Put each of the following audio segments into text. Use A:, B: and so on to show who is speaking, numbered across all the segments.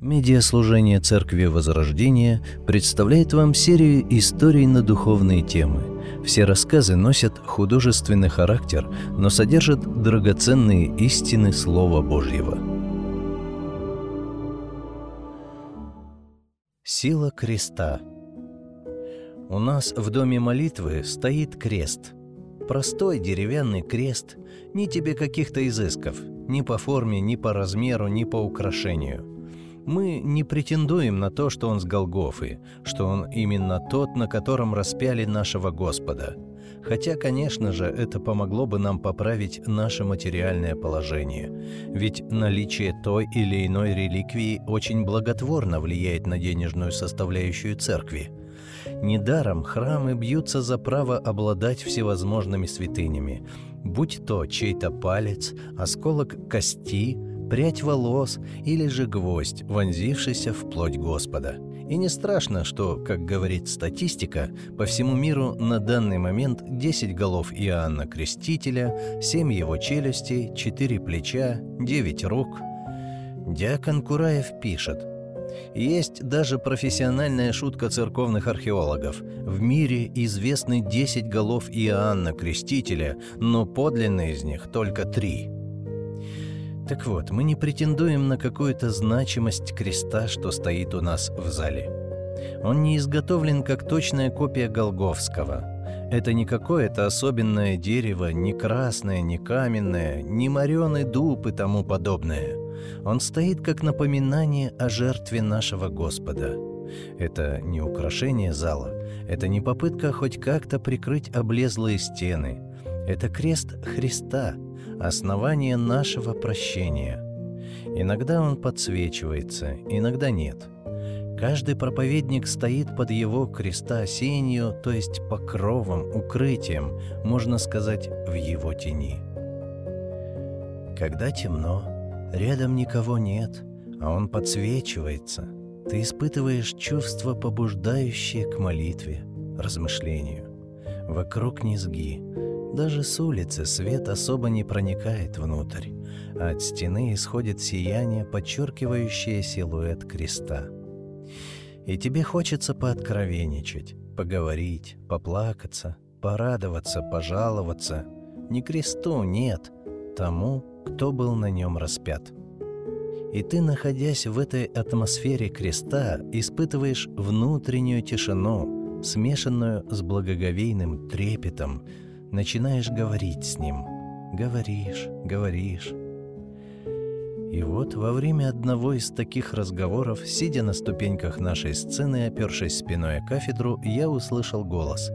A: Медиаслужение Церкви Возрождения представляет вам серию историй на духовные темы. Все рассказы носят художественный характер, но содержат драгоценные истины Слова Божьего. Сила креста У нас в доме молитвы стоит крест. Простой деревянный крест, ни тебе каких-то изысков, ни по форме, ни по размеру, ни по украшению – мы не претендуем на то, что он с Голгофы, что он именно тот, на котором распяли нашего Господа. Хотя, конечно же, это помогло бы нам поправить наше материальное положение. Ведь наличие той или иной реликвии очень благотворно влияет на денежную составляющую церкви. Недаром храмы бьются за право обладать всевозможными святынями, будь то чей-то палец, осколок кости – прядь волос или же гвоздь, вонзившийся в плоть Господа. И не страшно, что, как говорит статистика, по всему миру на данный момент 10 голов Иоанна Крестителя, 7 его челюстей, 4 плеча, 9 рук. Диакон Кураев пишет, есть даже профессиональная шутка церковных археологов. В мире известны 10 голов Иоанна Крестителя, но подлинно из них только три – так вот, мы не претендуем на какую-то значимость креста, что стоит у нас в зале. Он не изготовлен как точная копия Голговского. Это не какое-то особенное дерево, не красное, не каменное, не мореный дуб и тому подобное. Он стоит как напоминание о жертве нашего Господа. Это не украшение зала, это не попытка хоть как-то прикрыть облезлые стены. Это крест Христа – основание нашего прощения. Иногда он подсвечивается, иногда нет. Каждый проповедник стоит под его креста сенью, то есть покровом, укрытием, можно сказать, в его тени. Когда темно, рядом никого нет, а он подсвечивается, ты испытываешь чувство, побуждающее к молитве, размышлению. Вокруг низги, даже с улицы свет особо не проникает внутрь, а от стены исходит сияние, подчеркивающее силуэт креста. И тебе хочется пооткровенничать, поговорить, поплакаться, порадоваться, пожаловаться. Не кресту, нет, тому, кто был на нем распят. И ты, находясь в этой атмосфере креста, испытываешь внутреннюю тишину, смешанную с благоговейным трепетом, начинаешь говорить с ним. Говоришь, говоришь. И вот во время одного из таких разговоров, сидя на ступеньках нашей сцены, опершись спиной о кафедру, я услышал голос.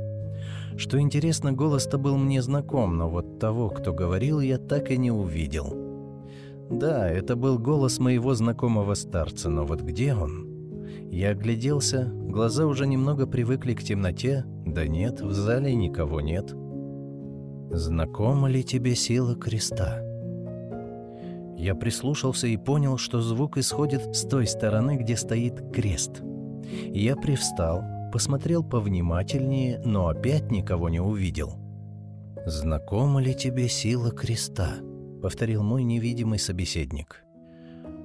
A: Что интересно, голос-то был мне знаком, но вот того, кто говорил, я так и не увидел. Да, это был голос моего знакомого старца, но вот где он? Я огляделся, глаза уже немного привыкли к темноте, да нет, в зале никого нет. Знакома ли тебе сила креста? Я прислушался и понял, что звук исходит с той стороны, где стоит крест. Я привстал, посмотрел повнимательнее, но опять никого не увидел. «Знакома ли тебе сила креста?» — повторил мой невидимый собеседник.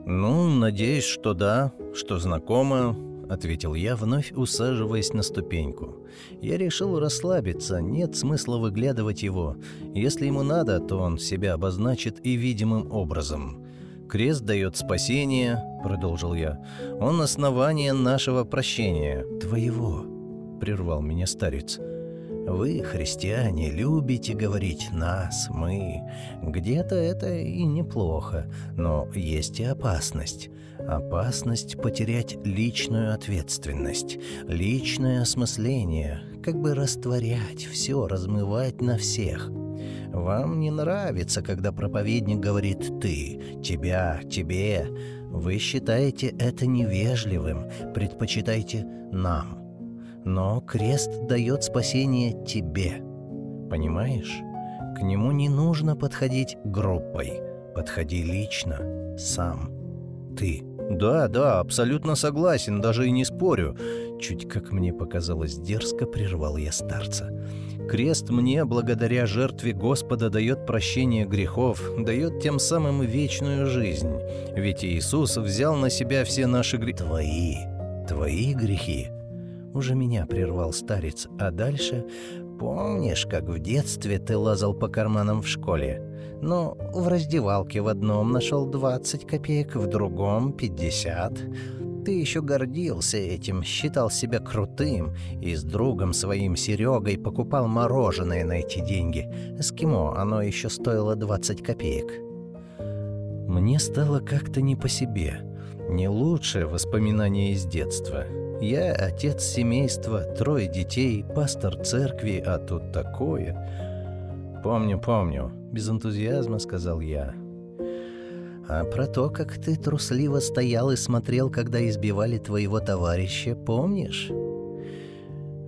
A: «Ну, надеюсь, что да, что знакомо, — ответил я, вновь усаживаясь на ступеньку. Я решил расслабиться, нет смысла выглядывать его. Если ему надо, то он себя обозначит и видимым образом. «Крест дает спасение», — продолжил я. «Он основание нашего прощения». «Твоего», — прервал меня старец. Вы, христиане, любите говорить «нас», «мы». Где-то это и неплохо, но есть и опасность. Опасность потерять личную ответственность, личное осмысление, как бы растворять все, размывать на всех. Вам не нравится, когда проповедник говорит «ты», «тебя», «тебе». Вы считаете это невежливым, предпочитаете «нам». Но крест дает спасение тебе. Понимаешь? К нему не нужно подходить группой. Подходи лично, сам. Ты. «Да, да, абсолютно согласен, даже и не спорю». Чуть, как мне показалось, дерзко прервал я старца. Крест мне, благодаря жертве Господа, дает прощение грехов, дает тем самым вечную жизнь. Ведь Иисус взял на себя все наши грехи. Твои, твои грехи. Уже меня прервал старец, а дальше... Помнишь, как в детстве ты лазал по карманам в школе? Ну, в раздевалке в одном нашел 20 копеек, в другом 50. Ты еще гордился этим, считал себя крутым и с другом своим Серегой покупал мороженое на эти деньги. Эскимо, оно еще стоило 20 копеек. Мне стало как-то не по себе. Не лучшее воспоминание из детства. Я отец семейства, трое детей, пастор церкви, а тут такое. Помню, помню, без энтузиазма сказал я. А про то, как ты трусливо стоял и смотрел, когда избивали твоего товарища, помнишь?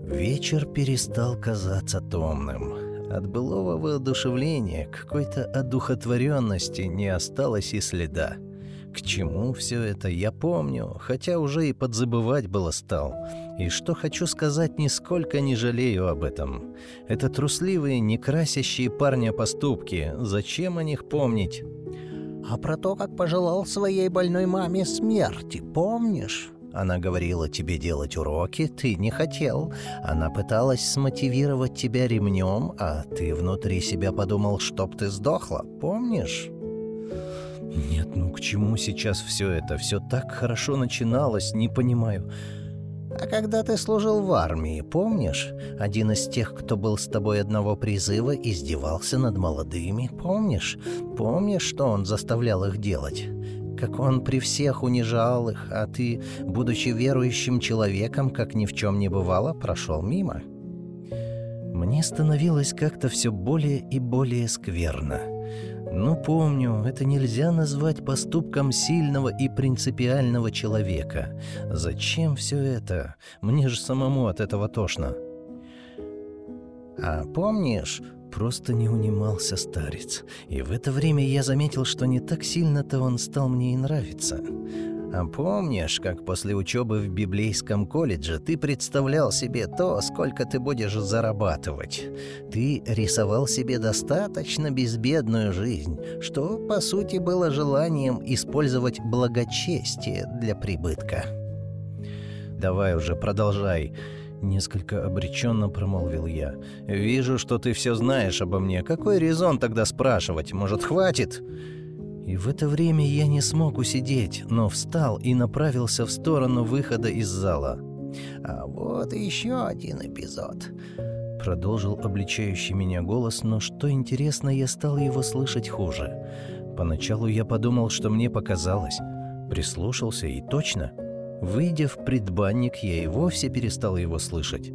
A: Вечер перестал казаться томным. От былого воодушевления, какой-то одухотворенности не осталось и следа. К чему все это, я помню, хотя уже и подзабывать было стал. И что хочу сказать, нисколько не жалею об этом. Это трусливые, не красящие парня поступки. Зачем о них помнить? А про то, как пожелал своей больной маме смерти, помнишь? Она говорила тебе делать уроки, ты не хотел. Она пыталась смотивировать тебя ремнем, а ты внутри себя подумал, чтоб ты сдохла, помнишь? Нет, ну к чему сейчас все это? Все так хорошо начиналось, не понимаю. А когда ты служил в армии, помнишь? Один из тех, кто был с тобой одного призыва, издевался над молодыми, помнишь? Помнишь, что он заставлял их делать? Как он при всех унижал их, а ты, будучи верующим человеком, как ни в чем не бывало, прошел мимо. Мне становилось как-то все более и более скверно. Но помню, это нельзя назвать поступком сильного и принципиального человека. Зачем все это? Мне же самому от этого тошно. А помнишь, просто не унимался старец. И в это время я заметил, что не так сильно-то он стал мне и нравиться. А помнишь, как после учебы в библейском колледже ты представлял себе то, сколько ты будешь зарабатывать? Ты рисовал себе достаточно безбедную жизнь, что, по сути, было желанием использовать благочестие для прибытка. «Давай уже, продолжай», — несколько обреченно промолвил я. «Вижу, что ты все знаешь обо мне. Какой резон тогда спрашивать? Может, хватит?» И в это время я не смог усидеть, но встал и направился в сторону выхода из зала. «А вот еще один эпизод», — продолжил обличающий меня голос, но что интересно, я стал его слышать хуже. Поначалу я подумал, что мне показалось. Прислушался и точно. Выйдя в предбанник, я и вовсе перестал его слышать.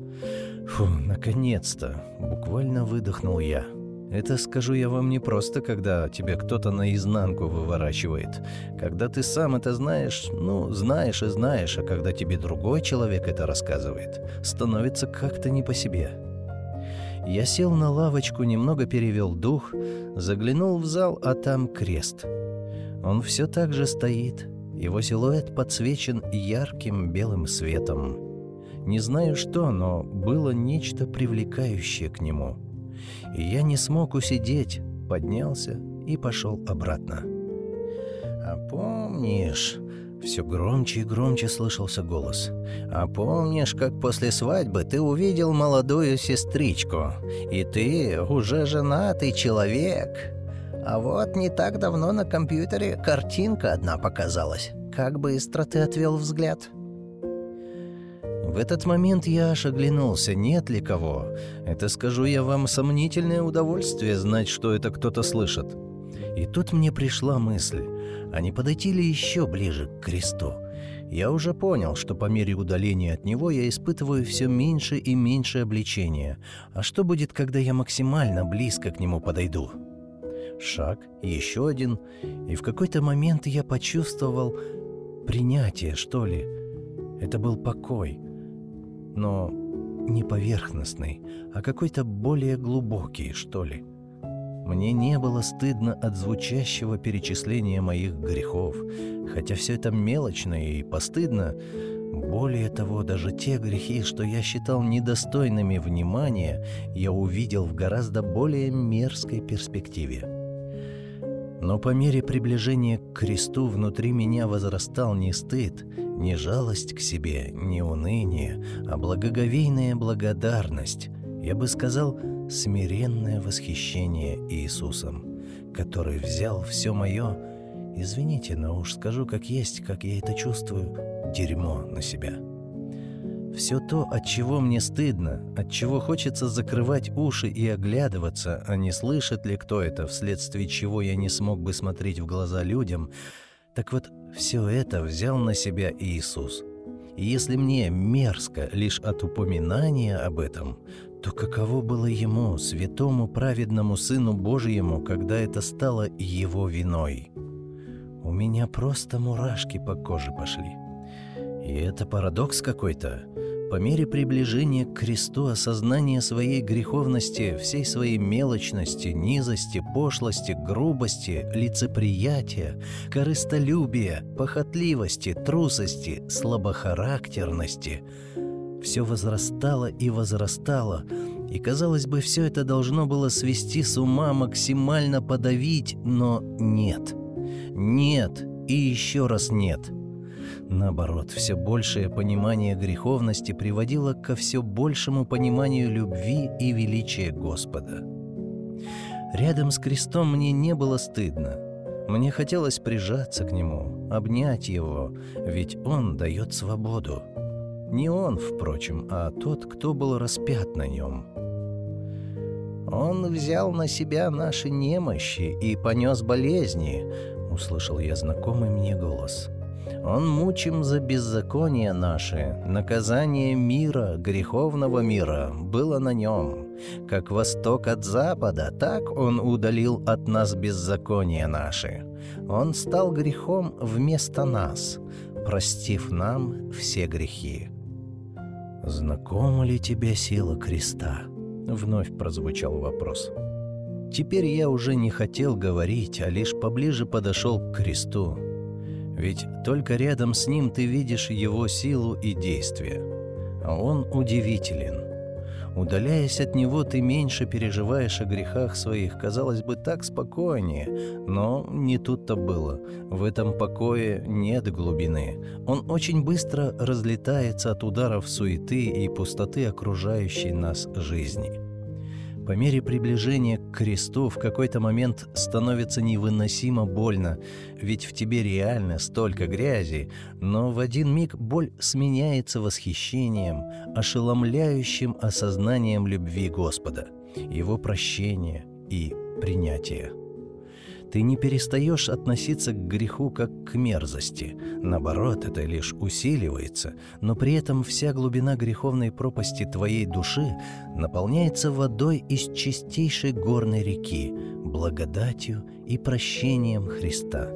A: Фу, наконец-то! Буквально выдохнул я. Это скажу я вам не просто, когда тебе кто-то наизнанку выворачивает. Когда ты сам это знаешь, ну, знаешь и знаешь, а когда тебе другой человек это рассказывает, становится как-то не по себе. Я сел на лавочку, немного перевел дух, заглянул в зал, а там крест. Он все так же стоит, его силуэт подсвечен ярким белым светом. Не знаю что, но было нечто привлекающее к нему — я не смог усидеть, поднялся и пошел обратно. «А помнишь...» Все громче и громче слышался голос. «А помнишь, как после свадьбы ты увидел молодую сестричку? И ты уже женатый человек. А вот не так давно на компьютере картинка одна показалась. Как быстро ты отвел взгляд?» В этот момент я аж оглянулся, нет ли кого. Это, скажу я вам, сомнительное удовольствие знать, что это кто-то слышит. И тут мне пришла мысль, а не подойти ли еще ближе к кресту? Я уже понял, что по мере удаления от него я испытываю все меньше и меньше обличения. А что будет, когда я максимально близко к нему подойду? Шаг, еще один, и в какой-то момент я почувствовал принятие, что ли. Это был покой, но не поверхностный, а какой-то более глубокий, что ли. Мне не было стыдно от звучащего перечисления моих грехов, хотя все это мелочно и постыдно. Более того, даже те грехи, что я считал недостойными внимания, я увидел в гораздо более мерзкой перспективе. Но по мере приближения к кресту внутри меня возрастал не стыд, не жалость к себе, не уныние, а благоговейная благодарность, я бы сказал, смиренное восхищение Иисусом, который взял все мое, извините, но уж скажу как есть, как я это чувствую, дерьмо на себя. Все то, от чего мне стыдно, от чего хочется закрывать уши и оглядываться, а не слышит ли кто это, вследствие чего я не смог бы смотреть в глаза людям, так вот, все это взял на себя Иисус. И если мне мерзко лишь от упоминания об этом, то каково было ему, святому праведному Сыну Божьему, когда это стало его виной? У меня просто мурашки по коже пошли. И это парадокс какой-то. По мере приближения к кресту осознание своей греховности, всей своей мелочности, низости, пошлости, грубости, лицеприятия, корыстолюбия, похотливости, трусости, слабохарактерности все возрастало и возрастало, и, казалось бы, все это должно было свести с ума, максимально подавить, но нет. Нет и еще раз нет – Наоборот, все большее понимание греховности приводило ко все большему пониманию любви и величия Господа. Рядом с крестом мне не было стыдно. Мне хотелось прижаться к нему, обнять его, ведь он дает свободу. Не он, впрочем, а тот, кто был распят на нем. «Он взял на себя наши немощи и понес болезни», — услышал я знакомый мне голос. Он мучим за беззаконие наше, наказание мира, греховного мира, было на нем. Как восток от запада, так он удалил от нас беззаконие наше. Он стал грехом вместо нас, простив нам все грехи. «Знакома ли тебе сила креста?» — вновь прозвучал вопрос. Теперь я уже не хотел говорить, а лишь поближе подошел к кресту, ведь только рядом с ним ты видишь его силу и действие. А он удивителен. Удаляясь от него, ты меньше переживаешь о грехах своих, казалось бы, так спокойнее. Но не тут-то было. В этом покое нет глубины. Он очень быстро разлетается от ударов суеты и пустоты окружающей нас жизни. По мере приближения к кресту в какой-то момент становится невыносимо больно, ведь в тебе реально столько грязи, но в один миг боль сменяется восхищением, ошеломляющим осознанием любви Господа, Его прощения и принятия. Ты не перестаешь относиться к греху как к мерзости. Наоборот, это лишь усиливается, но при этом вся глубина греховной пропасти твоей души наполняется водой из чистейшей горной реки, благодатью и прощением Христа.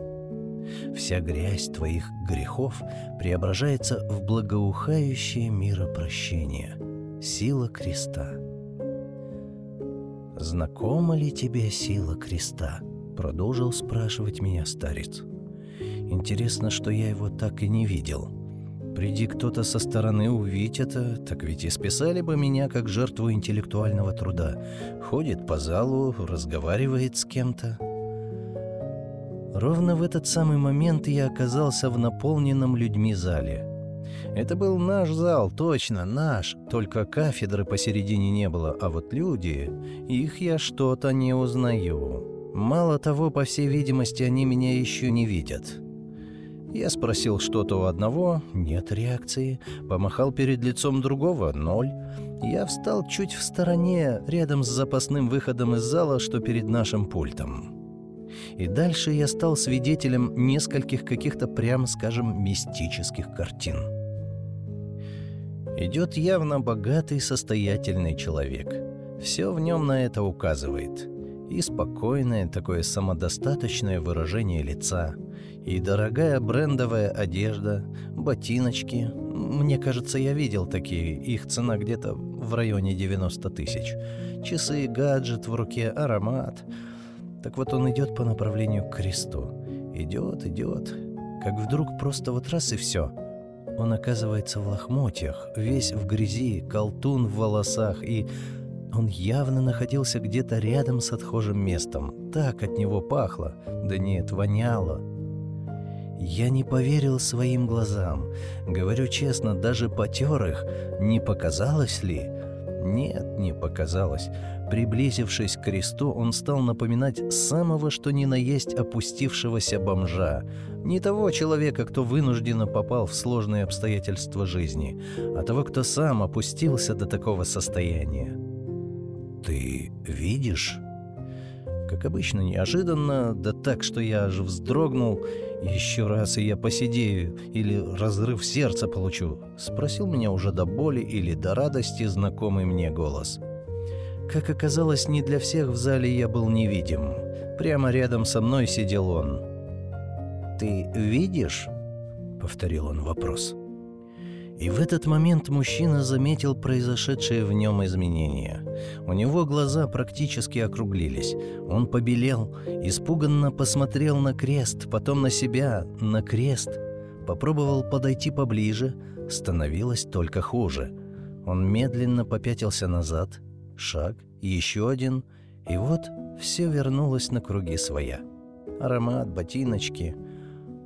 A: Вся грязь твоих грехов преображается в благоухающее миропрощение, сила креста. Знакома ли тебе сила креста? Продолжил спрашивать меня старец. Интересно, что я его так и не видел. Приди кто-то со стороны увидеть это, так ведь и списали бы меня как жертву интеллектуального труда. Ходит по залу, разговаривает с кем-то. Ровно в этот самый момент я оказался в наполненном людьми зале. Это был наш зал, точно, наш, только кафедры посередине не было, а вот люди, их я что-то не узнаю. Мало того, по всей видимости, они меня еще не видят. Я спросил что-то у одного, нет реакции. Помахал перед лицом другого, ноль. Я встал чуть в стороне, рядом с запасным выходом из зала, что перед нашим пультом. И дальше я стал свидетелем нескольких каких-то, прямо скажем, мистических картин. Идет явно богатый, состоятельный человек. Все в нем на это указывает – и спокойное такое самодостаточное выражение лица, и дорогая брендовая одежда, ботиночки. Мне кажется, я видел такие, их цена где-то в районе 90 тысяч. Часы, гаджет в руке, аромат. Так вот он идет по направлению к кресту. Идет, идет, как вдруг просто вот раз и все. Он оказывается в лохмотьях, весь в грязи, колтун в волосах, и он явно находился где-то рядом с отхожим местом. Так от него пахло. Да нет, воняло. Я не поверил своим глазам. Говорю честно, даже потер их. Не показалось ли? Нет, не показалось. Приблизившись к кресту, он стал напоминать самого что ни на есть опустившегося бомжа. Не того человека, кто вынужденно попал в сложные обстоятельства жизни, а того, кто сам опустился до такого состояния. «Ты видишь?» Как обычно, неожиданно, да так, что я аж вздрогнул. «Еще раз, и я посидею, или разрыв сердца получу?» Спросил меня уже до боли или до радости знакомый мне голос. Как оказалось, не для всех в зале я был невидим. Прямо рядом со мной сидел он. «Ты видишь?» — повторил он вопрос. И в этот момент мужчина заметил произошедшее в нем изменение. У него глаза практически округлились. Он побелел, испуганно посмотрел на крест, потом на себя, на крест. Попробовал подойти поближе, становилось только хуже. Он медленно попятился назад, шаг, еще один, и вот все вернулось на круги своя. Аромат, ботиночки —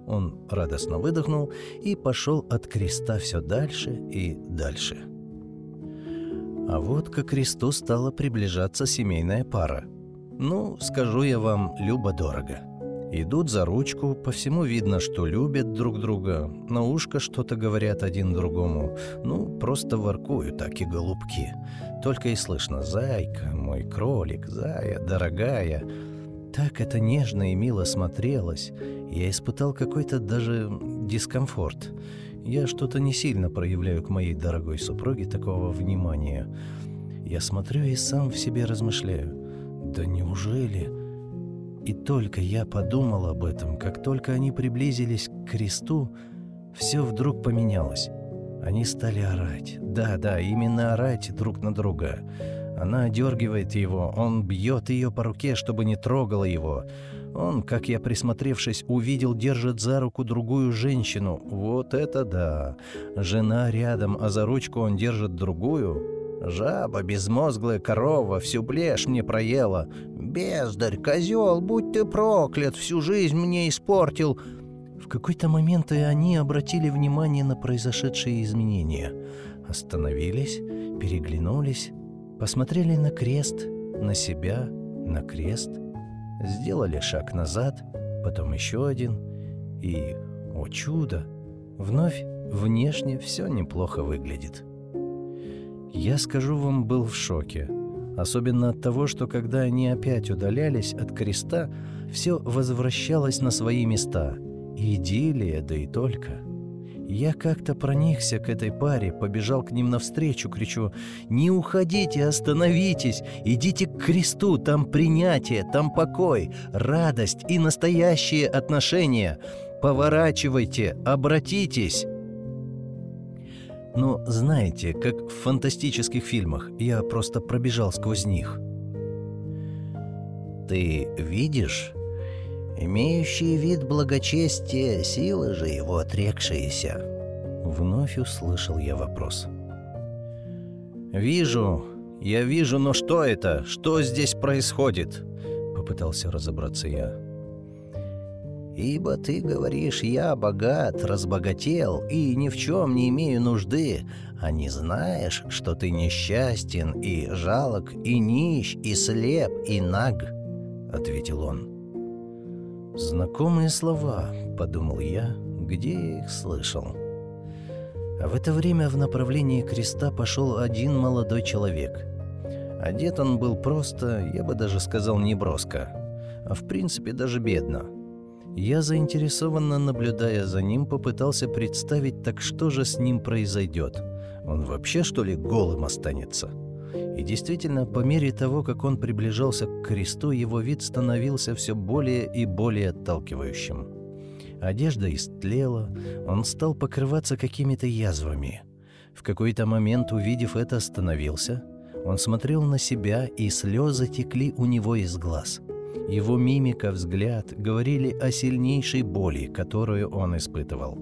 A: он радостно выдохнул и пошел от креста все дальше и дальше. А вот к кресту стала приближаться семейная пара. Ну, скажу я вам, любо-дорого. Идут за ручку, по всему видно, что любят друг друга, на ушко что-то говорят один другому. Ну, просто воркуют так и голубки. Только и слышно «Зайка, мой кролик, зая, дорогая». Так это нежно и мило смотрелось. Я испытал какой-то даже дискомфорт. Я что-то не сильно проявляю к моей дорогой супруге такого внимания. Я смотрю и сам в себе размышляю. Да неужели? И только я подумал об этом, как только они приблизились к кресту, все вдруг поменялось. Они стали орать. Да, да, именно орать друг на друга. Она одергивает его, он бьет ее по руке, чтобы не трогала его. Он, как я присмотревшись, увидел, держит за руку другую женщину. Вот это да! Жена рядом, а за ручку он держит другую. Жаба, безмозглая корова, всю плешь мне проела. Бездарь, козел, будь ты проклят, всю жизнь мне испортил. В какой-то момент и они обратили внимание на произошедшие изменения. Остановились, переглянулись, посмотрели на крест, на себя, на крест, сделали шаг назад, потом еще один, и, о чудо, вновь внешне все неплохо выглядит. Я, скажу вам, был в шоке. Особенно от того, что когда они опять удалялись от креста, все возвращалось на свои места. идиллия, да и только — я как-то проникся к этой паре, побежал к ним навстречу, кричу «Не уходите, остановитесь! Идите к кресту, там принятие, там покой, радость и настоящие отношения! Поворачивайте, обратитесь!» Но знаете, как в фантастических фильмах, я просто пробежал сквозь них. «Ты видишь?» Имеющие вид благочестия, силы же его отрекшиеся. Вновь услышал я вопрос. «Вижу, я вижу, но что это? Что здесь происходит?» Попытался разобраться я. «Ибо ты говоришь, я богат, разбогател и ни в чем не имею нужды, а не знаешь, что ты несчастен и жалок, и нищ, и слеп, и наг», — ответил он. «Знакомые слова», — подумал я, — «где я их слышал?» А в это время в направлении креста пошел один молодой человек. Одет он был просто, я бы даже сказал, не броско, а в принципе даже бедно. Я, заинтересованно наблюдая за ним, попытался представить, так что же с ним произойдет. Он вообще, что ли, голым останется?» И действительно, по мере того, как он приближался к кресту, его вид становился все более и более отталкивающим. Одежда истлела, он стал покрываться какими-то язвами. В какой-то момент, увидев это, остановился. Он смотрел на себя, и слезы текли у него из глаз. Его мимика, взгляд говорили о сильнейшей боли, которую он испытывал.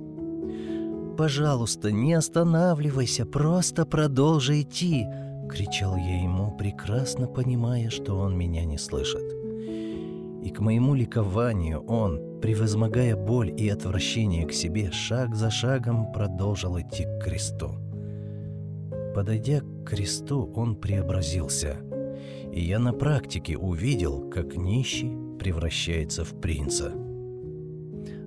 A: «Пожалуйста, не останавливайся, просто продолжи идти!» — кричал я ему, прекрасно понимая, что он меня не слышит. И к моему ликованию он, превозмогая боль и отвращение к себе, шаг за шагом продолжил идти к кресту. Подойдя к кресту, он преобразился, и я на практике увидел, как нищий превращается в принца —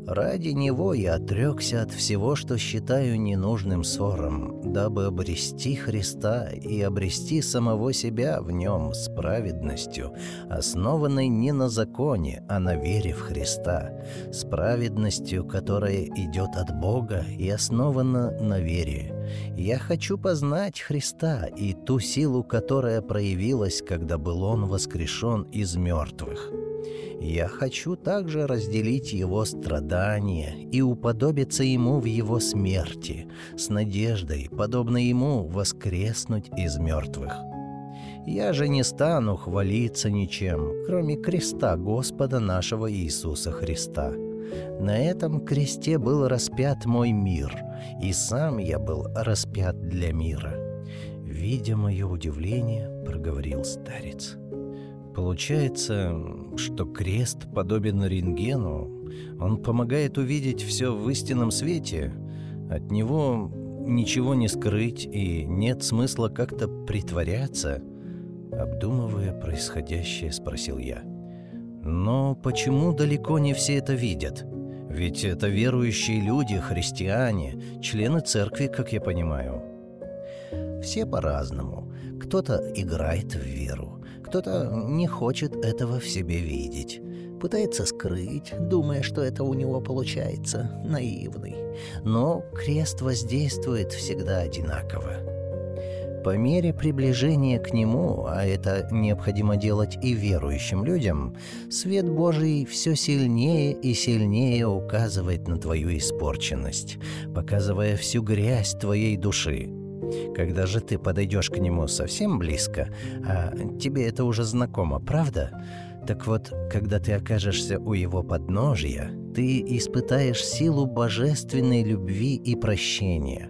A: Ради него я отрекся от всего, что считаю ненужным ссором, дабы обрести Христа и обрести самого себя в нем с праведностью, основанной не на законе, а на вере в Христа, с праведностью, которая идет от Бога и основана на вере. Я хочу познать Христа и ту силу, которая проявилась, когда был Он воскрешен из мертвых. Я хочу также разделить его страдания и уподобиться ему в его смерти, с надеждой, подобно ему, воскреснуть из мертвых. Я же не стану хвалиться ничем, кроме креста Господа нашего Иисуса Христа. На этом кресте был распят мой мир, и сам я был распят для мира. Видя мое удивление, проговорил старец. Получается, что крест подобен рентгену. Он помогает увидеть все в истинном свете. От него ничего не скрыть и нет смысла как-то притворяться. Обдумывая происходящее, спросил я. Но почему далеко не все это видят? Ведь это верующие люди, христиане, члены церкви, как я понимаю. Все по-разному. Кто-то играет в веру, кто-то не хочет этого в себе видеть. Пытается скрыть, думая, что это у него получается, наивный. Но крест воздействует всегда одинаково. По мере приближения к нему, а это необходимо делать и верующим людям, свет Божий все сильнее и сильнее указывает на твою испорченность, показывая всю грязь твоей души, когда же ты подойдешь к нему совсем близко, а тебе это уже знакомо, правда? Так вот, когда ты окажешься у его подножия, ты испытаешь силу божественной любви и прощения.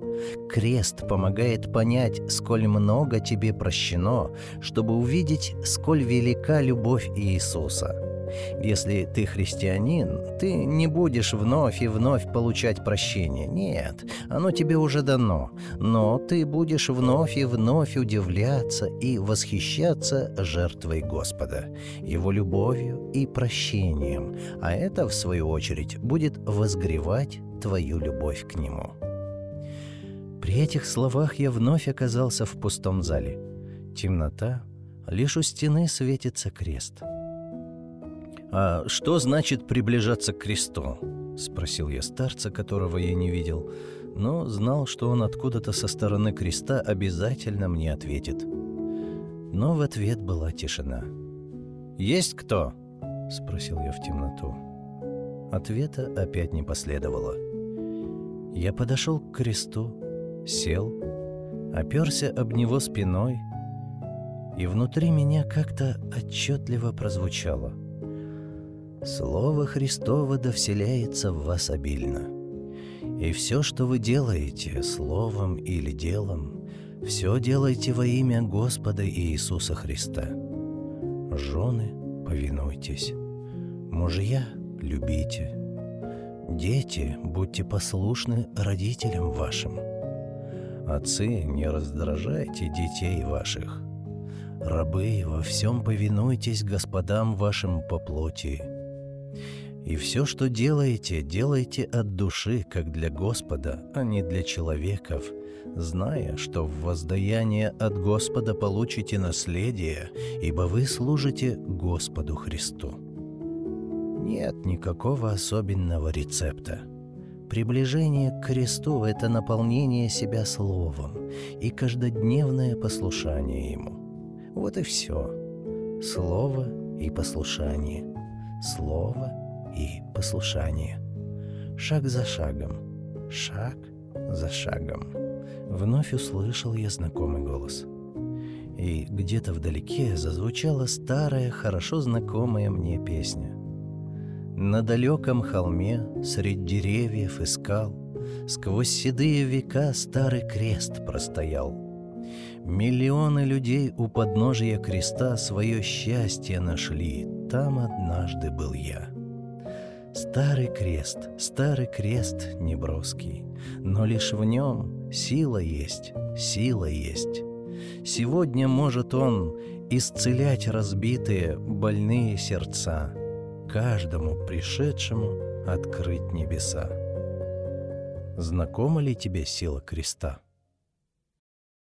A: Крест помогает понять, сколь много тебе прощено, чтобы увидеть, сколь велика любовь Иисуса. Если ты христианин, ты не будешь вновь и вновь получать прощение. Нет, оно тебе уже дано. Но ты будешь вновь и вновь удивляться и восхищаться жертвой Господа, Его любовью и прощением. А это, в свою очередь, будет возгревать твою любовь к Нему. При этих словах я вновь оказался в пустом зале. Темнота, лишь у стены светится крест — «А что значит приближаться к кресту?» — спросил я старца, которого я не видел, но знал, что он откуда-то со стороны креста обязательно мне ответит. Но в ответ была тишина. «Есть кто?» — спросил я в темноту. Ответа опять не последовало. Я подошел к кресту, сел, оперся об него спиной, и внутри меня как-то отчетливо прозвучало — Слово Христово да вселяется в вас обильно. И все, что вы делаете, словом или делом, все делайте во имя Господа Иисуса Христа. Жены, повинуйтесь. Мужья, любите. Дети, будьте послушны родителям вашим. Отцы, не раздражайте детей ваших. Рабы, во всем повинуйтесь господам вашим по плоти, и все, что делаете, делайте от души, как для Господа, а не для человеков, зная, что в воздаяние от Господа получите наследие, ибо вы служите Господу Христу. Нет никакого особенного рецепта. Приближение к кресту – это наполнение себя словом и каждодневное послушание Ему. Вот и все. Слово и послушание. Слово и послушание. Шаг за шагом, шаг за шагом. Вновь услышал я знакомый голос. и где-то вдалеке зазвучала старая, хорошо знакомая мне песня. На далеком холме, средь деревьев и скал, Сквозь седые века старый крест простоял. Миллионы людей у подножия креста Свое счастье нашли, там однажды был я. Старый крест, старый крест неброский, Но лишь в нем сила есть, сила есть. Сегодня может он исцелять разбитые, больные сердца, Каждому пришедшему открыть небеса. Знакома ли тебе сила креста?